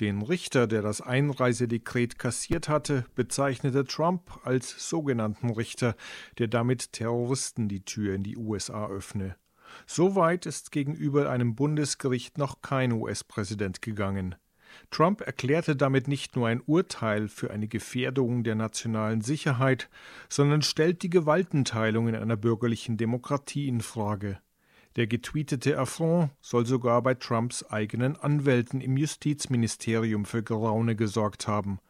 Den Richter, der das Einreisedekret kassiert hatte, bezeichnete Trump als sogenannten Richter, der damit Terroristen die Tür in die USA öffne. So weit ist gegenüber einem Bundesgericht noch kein US-Präsident gegangen. Trump erklärte damit nicht nur ein Urteil für eine Gefährdung der nationalen Sicherheit, sondern stellt die Gewaltenteilung in einer bürgerlichen Demokratie in Frage. Der getweetete Affront soll sogar bei Trumps eigenen Anwälten im Justizministerium für Geraune gesorgt haben.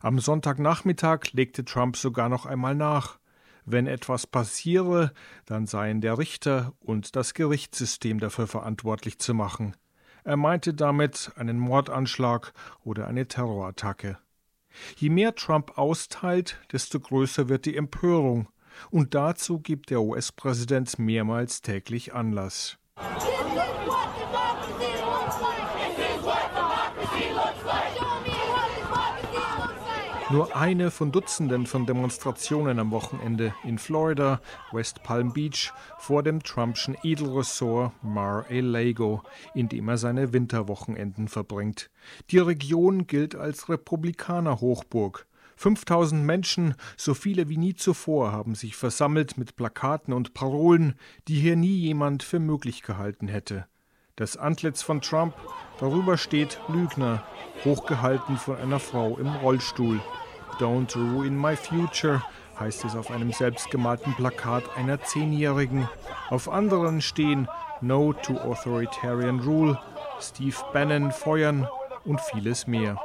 Am Sonntagnachmittag legte Trump sogar noch einmal nach. Wenn etwas passiere, dann seien der Richter und das Gerichtssystem dafür verantwortlich zu machen. Er meinte damit einen Mordanschlag oder eine Terrorattacke. Je mehr Trump austeilt, desto größer wird die Empörung, und dazu gibt der US-Präsident mehrmals täglich Anlass. Nur eine von Dutzenden von Demonstrationen am Wochenende in Florida, West Palm Beach, vor dem Trumpschen Edelressort Mar-a-Lago, in dem er seine Winterwochenenden verbringt. Die Region gilt als Republikaner-Hochburg. 5000 Menschen, so viele wie nie zuvor, haben sich versammelt mit Plakaten und Parolen, die hier nie jemand für möglich gehalten hätte. Das Antlitz von Trump, darüber steht Lügner, hochgehalten von einer Frau im Rollstuhl. Don't ruin my future, heißt es auf einem selbstgemalten Plakat einer Zehnjährigen. Auf anderen stehen No to Authoritarian Rule, Steve Bannon feuern und vieles mehr.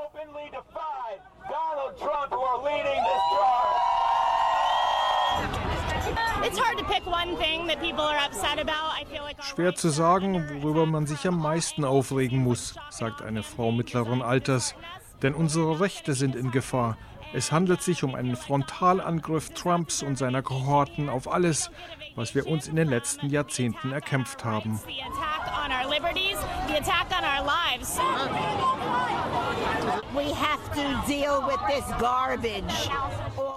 Schwer zu sagen, worüber man sich am meisten aufregen muss, sagt eine Frau mittleren Alters. Denn unsere Rechte sind in Gefahr. Es handelt sich um einen Frontalangriff Trumps und seiner Kohorten auf alles, was wir uns in den letzten Jahrzehnten erkämpft haben.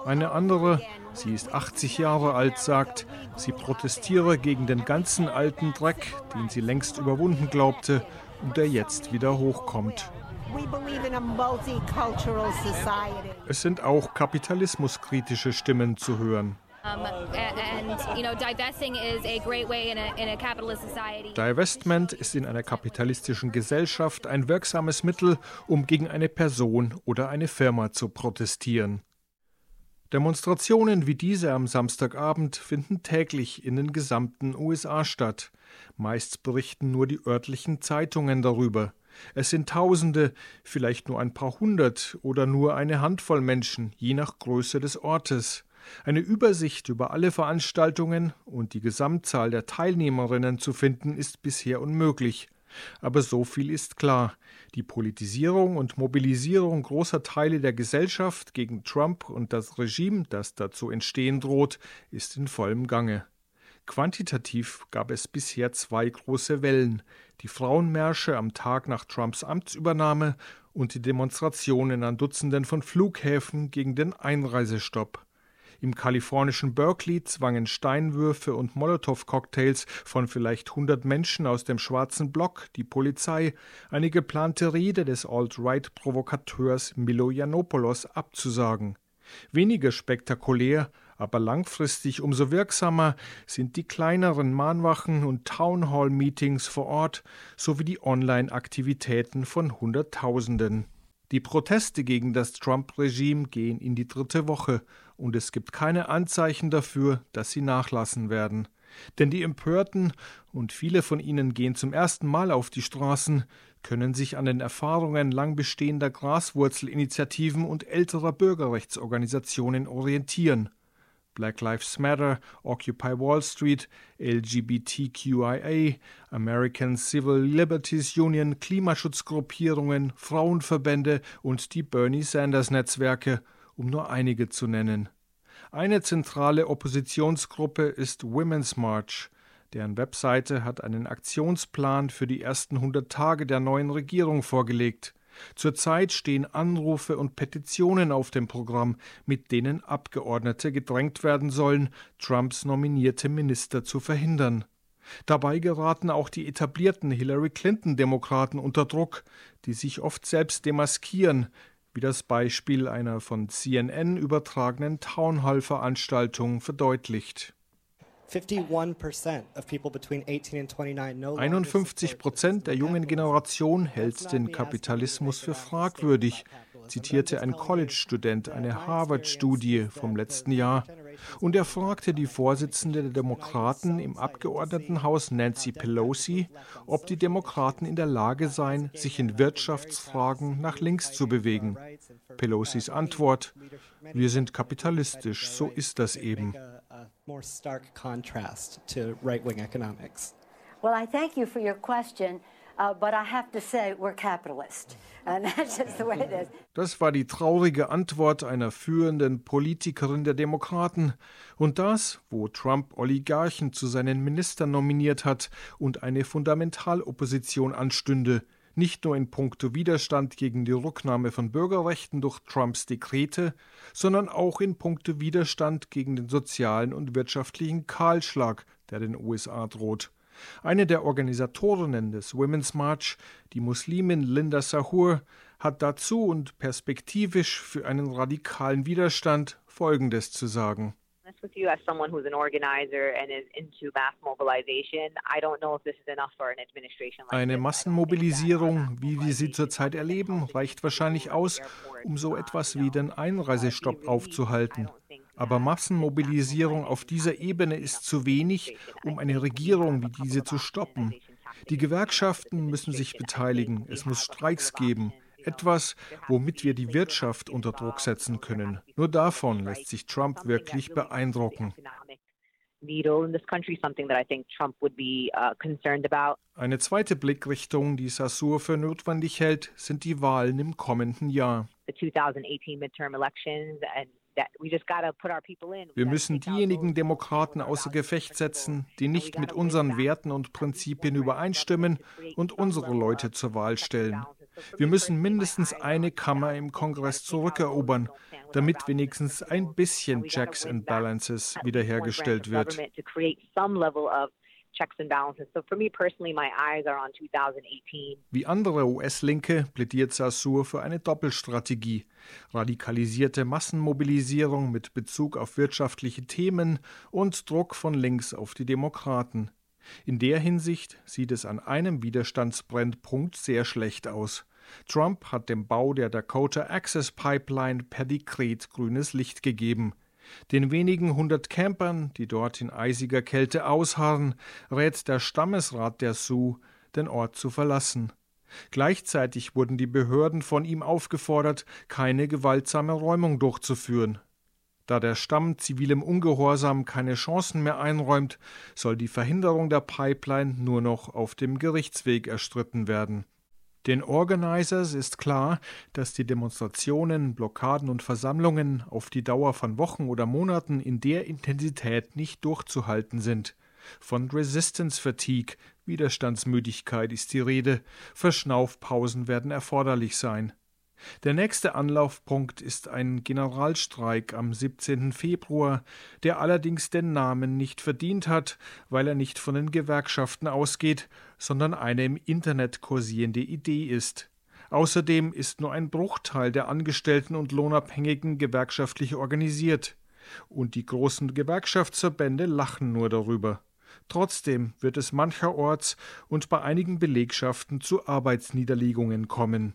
Eine andere, sie ist 80 Jahre alt, sagt, sie protestiere gegen den ganzen alten Dreck, den sie längst überwunden glaubte und der jetzt wieder hochkommt. Es sind auch kapitalismuskritische Stimmen zu hören. Divestment ist in einer kapitalistischen Gesellschaft ein wirksames Mittel, um gegen eine Person oder eine Firma zu protestieren. Demonstrationen wie diese am Samstagabend finden täglich in den gesamten USA statt. Meist berichten nur die örtlichen Zeitungen darüber. Es sind Tausende, vielleicht nur ein paar hundert oder nur eine Handvoll Menschen, je nach Größe des Ortes. Eine Übersicht über alle Veranstaltungen und die Gesamtzahl der Teilnehmerinnen zu finden, ist bisher unmöglich. Aber so viel ist klar. Die Politisierung und Mobilisierung großer Teile der Gesellschaft gegen Trump und das Regime, das dazu entstehen droht, ist in vollem Gange. Quantitativ gab es bisher zwei große Wellen die Frauenmärsche am Tag nach Trumps Amtsübernahme und die Demonstrationen an Dutzenden von Flughäfen gegen den Einreisestopp. Im kalifornischen Berkeley zwangen Steinwürfe und Molotow-Cocktails von vielleicht 100 Menschen aus dem schwarzen Block die Polizei, eine geplante Rede des Alt-Right-Provokateurs Milo Yiannopoulos abzusagen. Weniger spektakulär, aber langfristig umso wirksamer sind die kleineren Mahnwachen und Townhall-Meetings vor Ort sowie die Online-Aktivitäten von Hunderttausenden. Die Proteste gegen das Trump-Regime gehen in die dritte Woche und es gibt keine Anzeichen dafür, dass sie nachlassen werden. Denn die Empörten, und viele von ihnen gehen zum ersten Mal auf die Straßen, können sich an den Erfahrungen lang bestehender Graswurzelinitiativen und älterer Bürgerrechtsorganisationen orientieren. Black Lives Matter, Occupy Wall Street, LGBTQIA, American Civil Liberties Union, Klimaschutzgruppierungen, Frauenverbände und die Bernie Sanders Netzwerke, um nur einige zu nennen. Eine zentrale Oppositionsgruppe ist Women's March. Deren Webseite hat einen Aktionsplan für die ersten 100 Tage der neuen Regierung vorgelegt. Zurzeit stehen Anrufe und Petitionen auf dem Programm, mit denen Abgeordnete gedrängt werden sollen, Trumps nominierte Minister zu verhindern. Dabei geraten auch die etablierten Hillary Clinton-Demokraten unter Druck, die sich oft selbst demaskieren, wie das Beispiel einer von CNN übertragenen Townhall-Veranstaltung verdeutlicht. 51 Prozent der jungen Generation hält den Kapitalismus für fragwürdig, zitierte ein College-Student eine Harvard-Studie vom letzten Jahr. Und er fragte die Vorsitzende der Demokraten im Abgeordnetenhaus Nancy Pelosi, ob die Demokraten in der Lage seien, sich in Wirtschaftsfragen nach links zu bewegen. Pelosis Antwort, wir sind kapitalistisch, so ist das eben. Well, I thank you for your question. Uh, but I have to say, we're capitalist. And that's just the way it is. Das war die traurige Antwort einer führenden Politikerin der Demokraten. Und das, wo Trump Oligarchen zu seinen Ministern nominiert hat und eine Fundamentalopposition anstünde, nicht nur in puncto Widerstand gegen die Rücknahme von Bürgerrechten durch Trumps Dekrete, sondern auch in puncto Widerstand gegen den sozialen und wirtschaftlichen Kahlschlag, der den USA droht. Eine der Organisatorinnen des Women's March, die Muslimin Linda Sahur, hat dazu und perspektivisch für einen radikalen Widerstand Folgendes zu sagen. With you as someone who's an organizer and is into mass mobilization. I don't know if this is enough for an administration like Eine Massenmobilisierung, wie wir sie zurzeit erleben, reicht wahrscheinlich aus, um so etwas wie den Einreisestopp aufzuhalten. Aber Massenmobilisierung auf dieser Ebene ist zu wenig, um eine Regierung wie diese zu stoppen. Die Gewerkschaften müssen sich beteiligen, es muss Streiks geben, etwas, womit wir die Wirtschaft unter Druck setzen können. Nur davon lässt sich Trump wirklich beeindrucken. Eine zweite Blickrichtung, die Sassur für notwendig hält, sind die Wahlen im kommenden Jahr. The 2018 midterm elections and wir müssen diejenigen Demokraten außer Gefecht setzen, die nicht mit unseren Werten und Prinzipien übereinstimmen und unsere Leute zur Wahl stellen. Wir müssen mindestens eine Kammer im Kongress zurückerobern, damit wenigstens ein bisschen Checks and Balances wiederhergestellt wird. Wie andere US-Linke plädiert Sassur für eine Doppelstrategie. Radikalisierte Massenmobilisierung mit Bezug auf wirtschaftliche Themen und Druck von links auf die Demokraten. In der Hinsicht sieht es an einem Widerstandsbrennpunkt sehr schlecht aus. Trump hat dem Bau der Dakota Access Pipeline per Dekret grünes Licht gegeben. Den wenigen hundert Campern, die dort in eisiger Kälte ausharren, rät der Stammesrat der Sioux, den Ort zu verlassen. Gleichzeitig wurden die Behörden von ihm aufgefordert, keine gewaltsame Räumung durchzuführen. Da der Stamm zivilem Ungehorsam keine Chancen mehr einräumt, soll die Verhinderung der Pipeline nur noch auf dem Gerichtsweg erstritten werden. Den Organizers ist klar, dass die Demonstrationen, Blockaden und Versammlungen auf die Dauer von Wochen oder Monaten in der Intensität nicht durchzuhalten sind. Von Resistance Fatigue, Widerstandsmüdigkeit ist die Rede, Verschnaufpausen werden erforderlich sein. Der nächste Anlaufpunkt ist ein Generalstreik am 17. Februar, der allerdings den Namen nicht verdient hat, weil er nicht von den Gewerkschaften ausgeht, sondern eine im Internet kursierende Idee ist. Außerdem ist nur ein Bruchteil der Angestellten und Lohnabhängigen gewerkschaftlich organisiert. Und die großen Gewerkschaftsverbände lachen nur darüber. Trotzdem wird es mancherorts und bei einigen Belegschaften zu Arbeitsniederlegungen kommen.